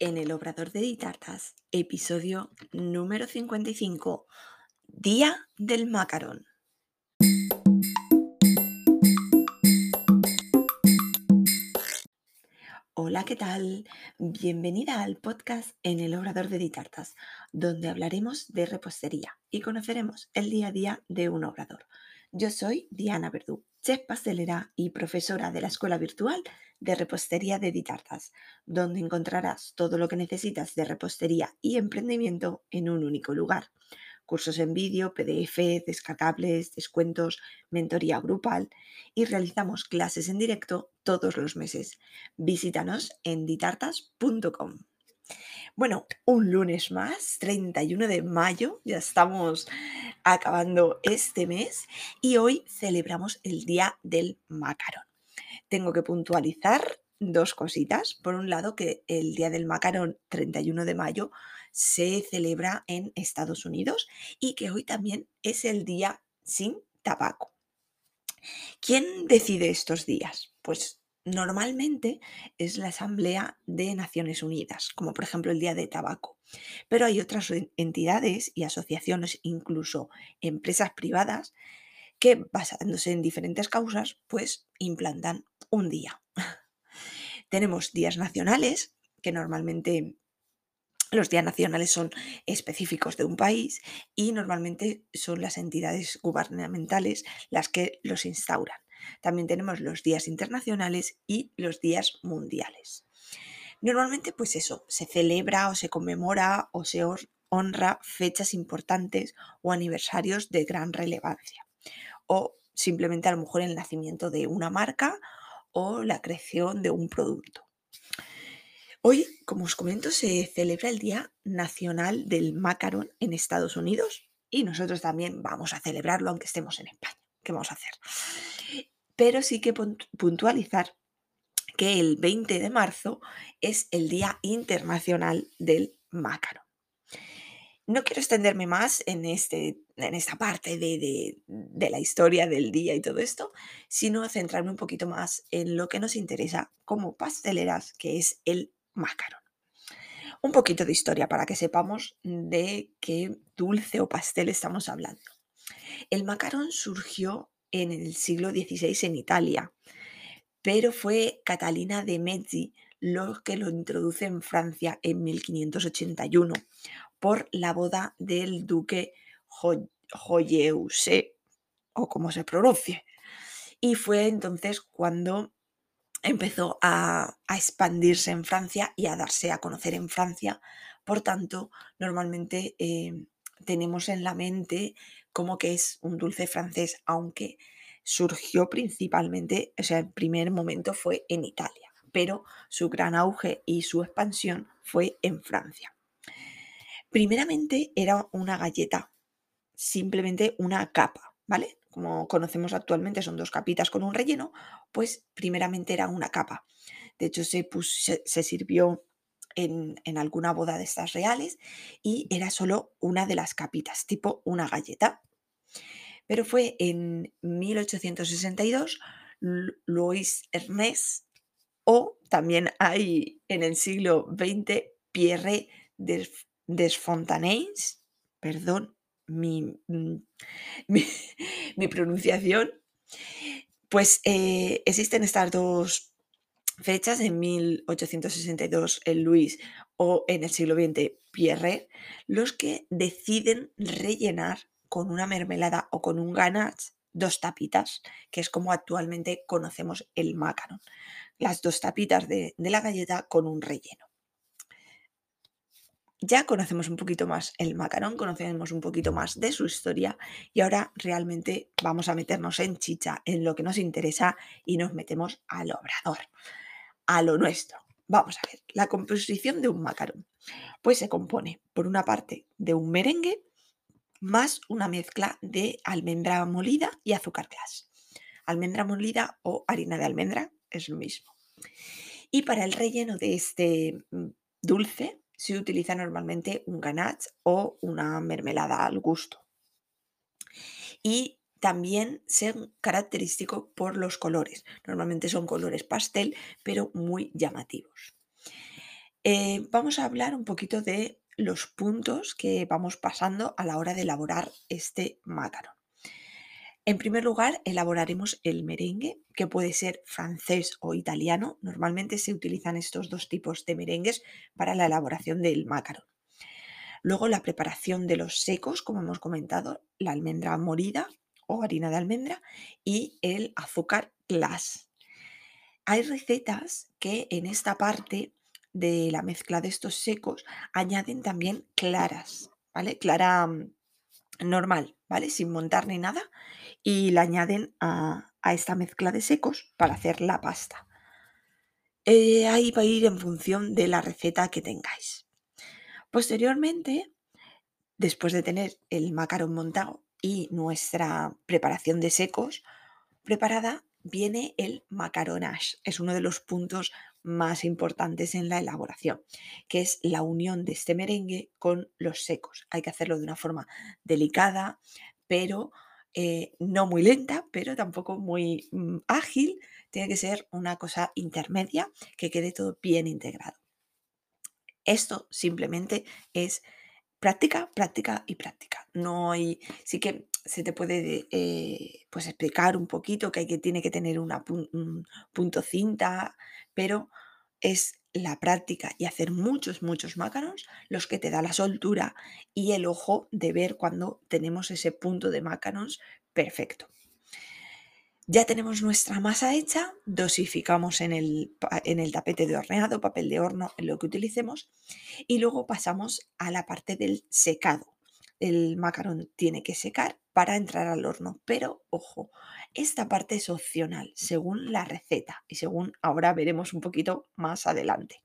en el Obrador de Ditartas, episodio número 55, Día del Macarón. Hola, ¿qué tal? Bienvenida al podcast en el Obrador de Ditartas, donde hablaremos de repostería y conoceremos el día a día de un obrador. Yo soy Diana Verdú, chef pastelera y profesora de la Escuela Virtual de Repostería de Ditartas, donde encontrarás todo lo que necesitas de repostería y emprendimiento en un único lugar. Cursos en vídeo, PDF, descargables, descuentos, mentoría grupal y realizamos clases en directo todos los meses. Visítanos en ditartas.com. Bueno, un lunes más, 31 de mayo, ya estamos acabando este mes y hoy celebramos el Día del Macarón. Tengo que puntualizar dos cositas. Por un lado, que el Día del Macarón, 31 de mayo, se celebra en Estados Unidos y que hoy también es el día sin tabaco. ¿Quién decide estos días? Pues normalmente es la Asamblea de Naciones Unidas, como por ejemplo el Día de Tabaco. Pero hay otras entidades y asociaciones, incluso empresas privadas, que basándose en diferentes causas, pues implantan un día. Tenemos días nacionales, que normalmente los días nacionales son específicos de un país y normalmente son las entidades gubernamentales las que los instauran. También tenemos los días internacionales y los días mundiales. Normalmente, pues eso, se celebra o se conmemora o se honra fechas importantes o aniversarios de gran relevancia. O simplemente a lo mejor el nacimiento de una marca o la creación de un producto. Hoy, como os comento, se celebra el Día Nacional del Macarón en Estados Unidos y nosotros también vamos a celebrarlo aunque estemos en España. ¿Qué vamos a hacer? Pero sí que puntualizar que el 20 de marzo es el Día Internacional del Macarón. No quiero extenderme más en, este, en esta parte de, de, la historia del día y todo esto, sino centrarme un poquito más en lo que nos interesa como pasteleras, que es el macarón. Un poquito de historia para que sepamos de qué dulce o pastel estamos hablando. El macarón surgió en el siglo XVI en Italia, pero fue Catalina de Medici lo que lo introduce en Francia en 1581 por la boda del duque Joyeuse, o como se pronuncie. Y fue entonces cuando empezó a, expandirse en Francia y a darse a conocer en Francia. Por tanto, normalmente em, tenemos en la mente como que es un dulce francés, aunque surgió principalmente, o sea, el primer momento fue en Italia, pero su gran auge y su expansión fue en Francia. Primeramente era una galleta, simplemente una capa, ¿vale? como conocemos actualmente, son dos capitas con un relleno, pues primeramente era una capa. De hecho, se, se, sirvió en, alguna boda de estas reales y era solo una de las capitas, tipo una galleta. Pero fue en 1862 Louis Ernest o también hay en el siglo XX Pierre Desfontaines, perdón Mm, mi, pronunciación, pues eh, existen estas dos fechas, en 1862 el Luis o en el siglo XX Pierre, los que deciden rellenar con una mermelada o con un ganache dos tapitas, que es como actualmente conocemos el macaron. Las dos tapitas de la galleta con un relleno ya conocemos un poquito más el macarón, conocemos un poquito más de su historia y ahora realmente vamos a meternos en chicha, en lo que nos interesa y nos metemos al obrador, a lo nuestro. Vamos a ver, la composición de un macarón. Pues se compone, por una parte, de un merengue más una mezcla de almendra molida y azúcar glass. Almendra molida o harina de almendra es lo mismo. Y para el relleno de este mm, dulce se utiliza normalmente un ganache o una mermelada al gusto. Y también son característico por los colores. Normalmente son colores pastel, pero muy llamativos. Eh, vamos a hablar un poquito de los puntos que vamos pasando a la hora de elaborar este macaron. En primer lugar, elaboraremos el merengue, que puede ser francés o italiano. Normalmente se utilizan estos dos tipos de merengues para la elaboración del macaron. Luego la preparación de los secos, como hemos comentado, la almendra morida o harina de almendra y el azúcar glass. Hay recetas que en esta parte de la mezcla de estos secos añaden también claras, ¿vale? Clara mm, normal, ¿vale? Sin montar ni nada y la añaden a, esta mezcla de secos para hacer la pasta. Eh, ahí va a ir en función de la receta que tengáis. Posteriormente, después de tener el macarón montado y nuestra preparación de secos preparada, viene el macaronage. Es uno de los puntos más importantes en la elaboración, que es la unión de este merengue con los secos. Hay que hacerlo de una forma delicada, pero eh, no muy lenta, pero tampoco muy mm, ágil. Tiene que ser una cosa intermedia, que quede todo bien integrado. Esto simplemente es práctica, práctica y práctica. No hay, sí que se te puede eh, pues explicar un poquito que, hay que tiene que tener una un punto cinta, pero es la práctica y hacer muchos, muchos macarons los que te da la soltura y el ojo de ver cuando tenemos ese punto de macarons perfecto. Ya tenemos nuestra masa hecha, dosificamos en el, en el, tapete de horneado, papel de horno, en lo que utilicemos, y luego pasamos a la parte del secado. El macarón tiene que secar para entrar al horno, pero ojo, esta parte es opcional según la receta y según ahora veremos un poquito más adelante.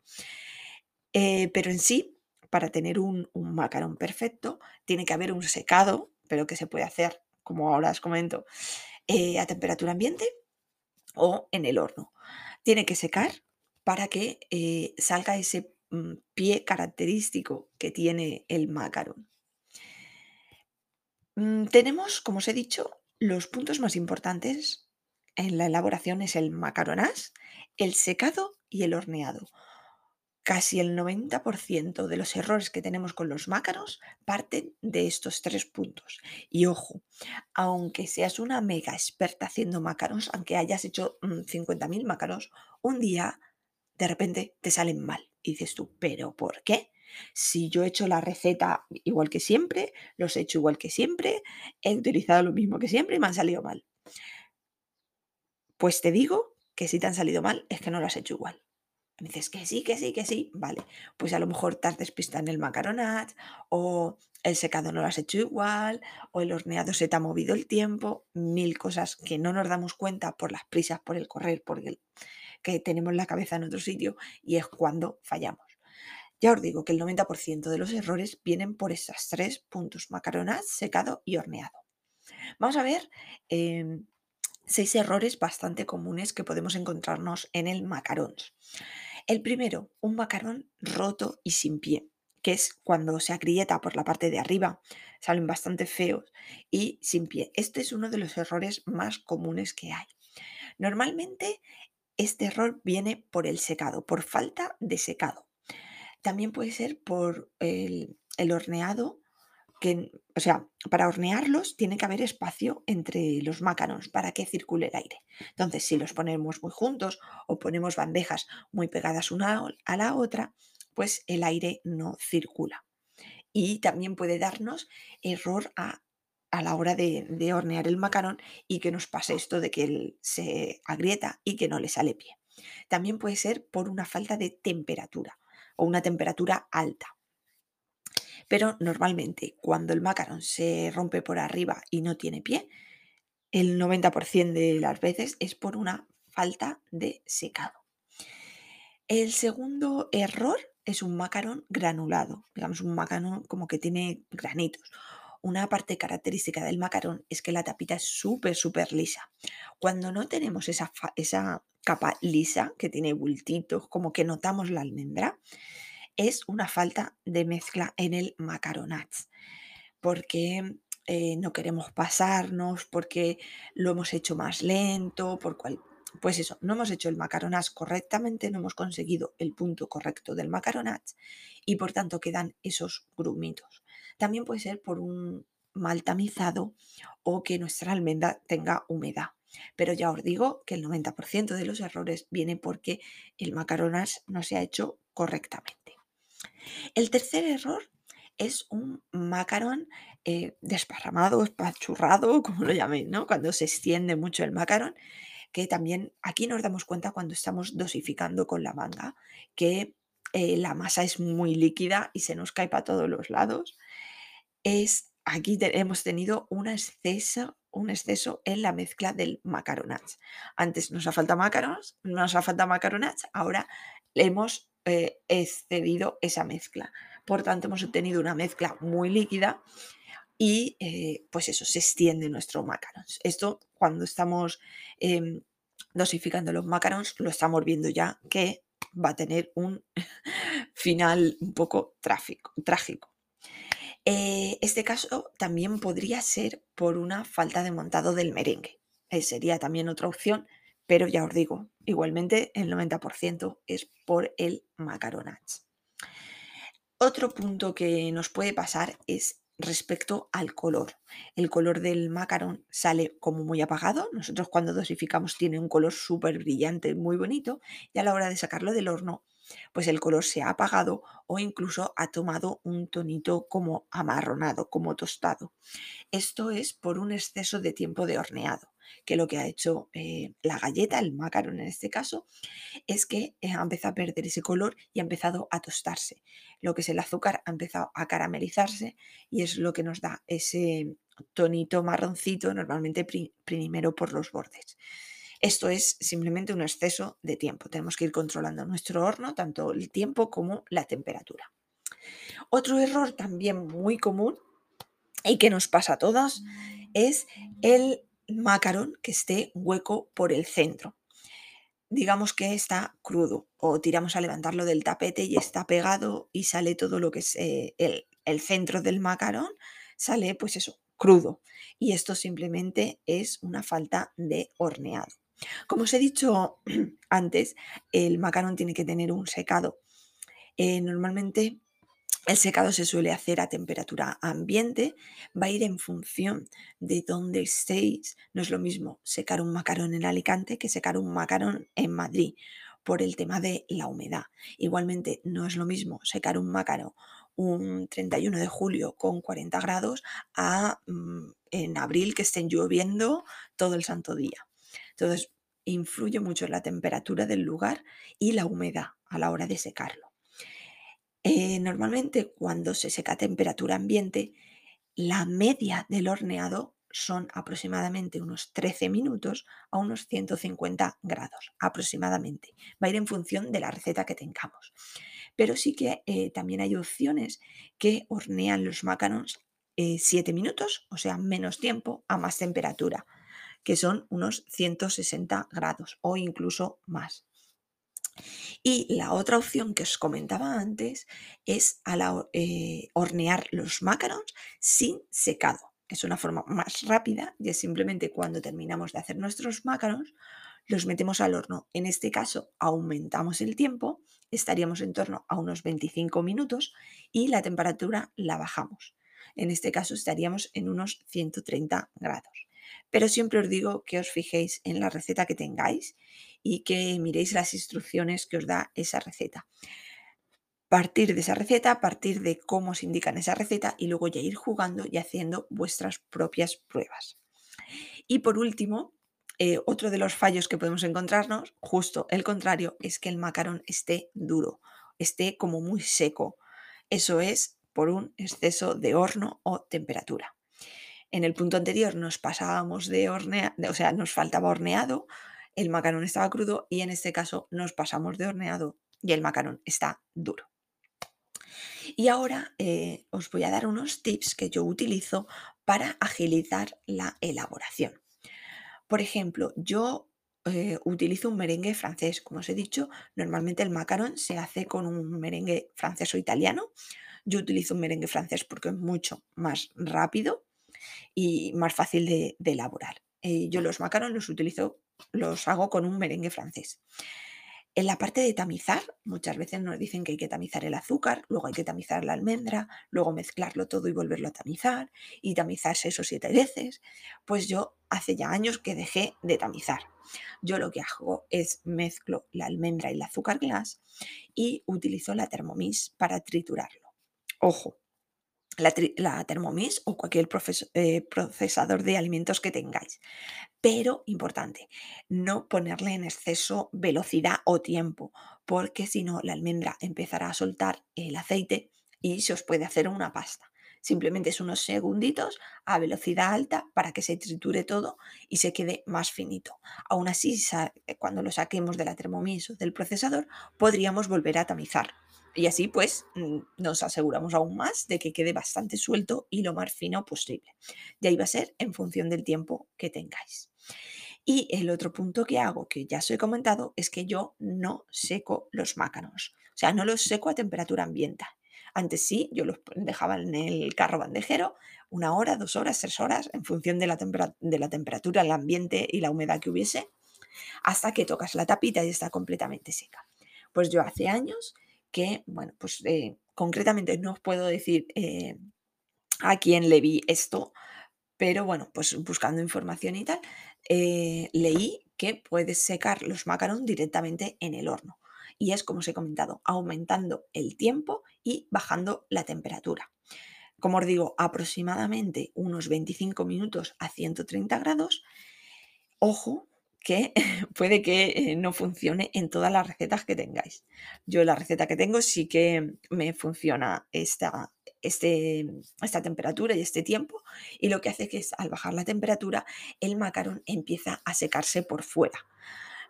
Eh, pero en sí, para tener un, un macarón perfecto, tiene que haber un secado, pero que se puede hacer, como ahora os comento, eh, a temperatura ambiente o en el horno. Tiene que secar para que eh, salga ese mm, pie característico que tiene el macarón. Mm, tenemos, como os he dicho, los puntos más importantes en la elaboración es el macaronás, el secado y el horneado. Casi el 90% de los errores que tenemos con los mácaros parten de estos tres puntos. Y ojo, aunque seas una mega experta haciendo mácaros, aunque hayas hecho 50.000 mm, mácaros, un día de repente te salen mal. Y dices tú, ¿pero por qué? Si yo he hecho la receta igual que siempre, los he hecho igual que siempre, he utilizado lo mismo que siempre y me han salido mal. Pues te digo que si te han salido mal es que no lo has hecho igual. Me dices que sí, que sí, que sí. Vale, pues a lo mejor te has despistado en el macaronat, o el secado no lo has hecho igual, o el horneado se te ha movido el tiempo, mil cosas que no nos damos cuenta por las prisas, por el correr, porque que tenemos la cabeza en otro sitio y es cuando fallamos. Ya os digo que el 90% de los errores vienen por estos tres puntos, macaronat, secado y horneado. Vamos a ver em, seis errores bastante comunes que podemos encontrarnos en el macarón. El primero, un macarón roto y sin pie, que es cuando se agrieta por la parte de arriba, salen bastante feos y sin pie. Este es uno de los errores más comunes que hay. Normalmente este error viene por el secado, por falta de secado. También puede ser por el, el horneado que, o sea, para hornearlos tiene que haber espacio entre los macarons para que circule el aire. Entonces, si los ponemos muy juntos o ponemos bandejas muy pegadas una a la otra, pues el aire no circula. Y también puede darnos error a, la hora de, hornear el macarón y que nos pase esto de que él se agrieta y que no le sale pie. También puede ser por una falta de temperatura o una temperatura alta. Pero normalmente cuando el macarón se rompe por arriba y no tiene pie, el 90% de las veces es por una falta de secado. El segundo error es un macarón granulado, digamos un macarón como que tiene granitos. Una parte característica del macarón es que la tapita es súper, súper lisa. Cuando no tenemos esa, esa capa lisa que tiene bultitos, como que notamos la almendra, es una falta de mezcla en el macaronat, porque eh, no queremos pasarnos, porque lo hemos hecho más lento, por pues eso, no hemos hecho el macaronage correctamente, no hemos conseguido el punto correcto del macaronage y por tanto quedan esos grumitos. También puede ser por un mal tamizado o que nuestra almendra tenga humedad. Pero ya os digo que el 90% de los errores viene porque el macaronage no se ha hecho correctamente. El tercer error es un macarón eh, desparramado, espachurrado, como lo llaméis, ¿no? Cuando se extiende mucho el macarón, que también aquí nos damos cuenta cuando estamos dosificando con la manga, que eh, la masa es muy líquida y se nos cae para todos los lados. Es, aquí hemos tenido un exceso, un exceso en la mezcla del macaronage. Antes nos ha faltado macarons, nos ha faltado macaronage, ahora hemos eh, excedido esa mezcla. Por tanto, hemos obtenido una mezcla muy líquida y eh, pues eso, se extiende nuestro macarons. Esto cuando estamos em, dosificando los macarons lo estamos viendo ya que va a tener un final un poco trágico. Eh, este caso también podría ser por una falta de montado del merengue. Sería también otra opción, pero ya os digo, igualmente el 90% es por el macaronage. Otro punto que nos puede pasar es respecto al color. El color del macarón sale como muy apagado. Nosotros cuando dosificamos tiene un color súper brillante, muy bonito, y a la hora de sacarlo del horno, pues el color se ha apagado o incluso ha tomado un tonito como amarronado, como tostado. Esto es por un exceso de tiempo de horneado que lo que ha hecho eh, la galleta, el macarón en este caso, es que eh, ha empezado a perder ese color y ha empezado a tostarse. Lo que es el azúcar ha empezado a caramelizarse y es lo que nos da ese tonito marroncito, normalmente primero por los bordes. Esto es simplemente un exceso de tiempo. Tenemos que ir controlando nuestro horno, tanto el tiempo como la temperatura. Otro error también muy común y que nos pasa a todos es el macarón que esté hueco por el centro. Digamos que está crudo o tiramos a levantarlo del tapete y está pegado y sale todo lo que es eh, el, el centro del macarón, sale pues eso, crudo. Y esto simplemente es una falta de horneado. Como os he dicho antes, el macarón tiene que tener un secado. Eh, normalmente el secado se suele hacer a temperatura ambiente, va a ir en función de dónde estéis. No es lo mismo secar un macarón en Alicante que secar un macarón en Madrid por el tema de la humedad. Igualmente, no es lo mismo secar un macarón un 31 de julio con 40 grados a mm, en abril que estén lloviendo todo el santo día. Entonces, influye mucho la temperatura del lugar y la humedad a la hora de secarlo. Eh, normalmente cuando se seca a temperatura ambiente, la media del horneado son aproximadamente unos 13 minutos a unos 150 grados aproximadamente. Va a ir en función de la receta que tengamos. Pero sí que eh, también hay opciones que hornean los macarons 7 eh, minutos, o sea, menos tiempo, a más temperatura, que son unos 160 grados o incluso más. Y la otra opción que os comentaba antes es eh, hornear los macarons sin secado. Es una forma más rápida y es simplemente cuando terminamos de hacer nuestros macarons, los metemos al horno. En este caso, aumentamos el tiempo, estaríamos en torno a unos 25 minutos y la temperatura la bajamos. En este caso estaríamos en unos 130 grados. Pero siempre os digo que os fijéis en la receta que tengáis y que miréis las instrucciones que os da esa receta. Partir de esa receta, partir de cómo se indica en esa receta y luego ya ir jugando y haciendo vuestras propias pruebas. Y por último, eh, otro de los fallos que podemos encontrarnos, justo el contrario, es que el macarón esté duro, esté como muy seco. Eso es por un exceso de horno o temperatura. En el punto anterior nos pasábamos de horneado, o sea, nos faltaba horneado, el macarón estaba crudo y en este caso nos pasamos de horneado y el macarón está duro. Y ahora eh, os voy a dar unos tips que yo utilizo para agilizar la elaboración. Por ejemplo, yo eh, utilizo un merengue francés. Como os he dicho, normalmente el macarón se hace con un merengue francés o italiano. Yo utilizo un merengue francés porque es mucho más rápido y más fácil de, elaborar. Eh, yo los macarons los utilizo los hago con un merengue francés. En la parte de tamizar, muchas veces nos dicen que hay que tamizar el azúcar, luego hay que tamizar la almendra, luego mezclarlo todo y volverlo a tamizar y tamizar seis o siete veces. Pues yo hace ya años que dejé de tamizar. Yo lo que hago es mezclo la almendra y el azúcar glass y utilizo la Thermomix para triturarlo. Ojo, la, Thermomix o cualquier eh, procesador de alimentos que tengáis. Pero importante, no ponerle en exceso velocidad o tiempo, porque si no, la almendra empezará a soltar el aceite y se os puede hacer una pasta. Simplemente es unos segunditos a velocidad alta para que se triture todo y se quede más finito. Aún así, cuando lo saquemos de la Thermomix o del procesador, podríamos volver a tamizar y así pues mm, nos aseguramos aún más de que quede bastante suelto y lo más fino posible. Y ahí va a ser en función del tiempo que tengáis. Y el otro punto que hago, que ya os he comentado, es que yo no seco los mácanos. O sea, no los seco a temperatura ambiente. Antes sí, yo los dejaba en el carro bandejero una hora, dos horas, tres horas, en función de la, de la temperatura, el ambiente y la humedad que hubiese, hasta que tocas la tapita y está completamente seca. Pues yo hace años que, bueno, pues eh, concretamente no os puedo decir eh, a quién le vi esto, pero bueno, pues buscando información y tal, eh, leí que puedes secar los macarons directamente en el horno. Y es como os he comentado, aumentando el tiempo y bajando la temperatura. Como os digo, aproximadamente unos 25 minutos a 130 grados. Ojo, que puede que eh, no funcione en todas las recetas que tengáis. Yo la receta que tengo sí que me funciona esta, este, esta temperatura y este tiempo y lo que hace que es al bajar la temperatura el macarón empieza a secarse por fuera.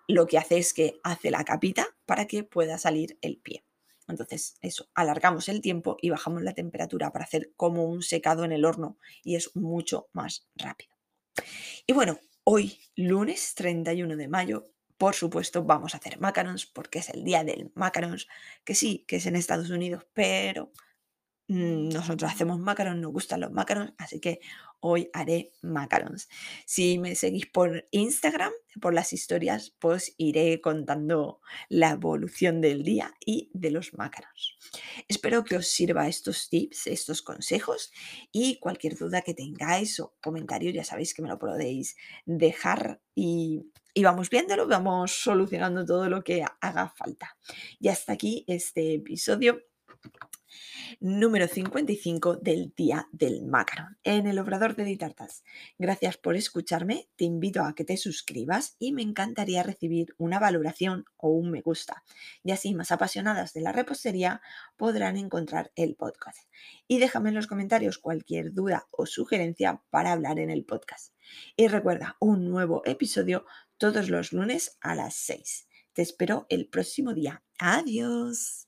Lo que hace es que hace la capita para que pueda salir el pie. Entonces, eso, alargamos el tiempo y bajamos la temperatura para hacer como un secado en el horno y es mucho más rápido. Y bueno, Hoy, lunes 31 de mayo, por supuesto, vamos a hacer macarons porque es el día del macarons, que sí, que es en Estados Unidos, pero Mm, nosotros hacemos macarons, nos gustan los macarons, así que hoy haré macarons. Si me seguís por Instagram, por las historias, pues iré contando la evolución del día y de los macarons. Espero que os sirva estos tips, estos consejos y cualquier duda que tengáis o comentario, ya sabéis que me lo podéis dejar y, y vamos viéndolo, vamos solucionando todo lo que haga falta. Y hasta aquí este episodio número 55 del Día del Macaron en el Obrador de Ditartas. Gracias por escucharme, te invito a que te suscribas y me encantaría recibir una valoración o un me gusta. Y así más apasionadas de la repostería podrán encontrar el podcast. Y déjame en los comentarios cualquier duda o sugerencia para hablar en el podcast. Y recuerda, un nuevo episodio todos los lunes a las 6. Te espero el próximo día. Adiós.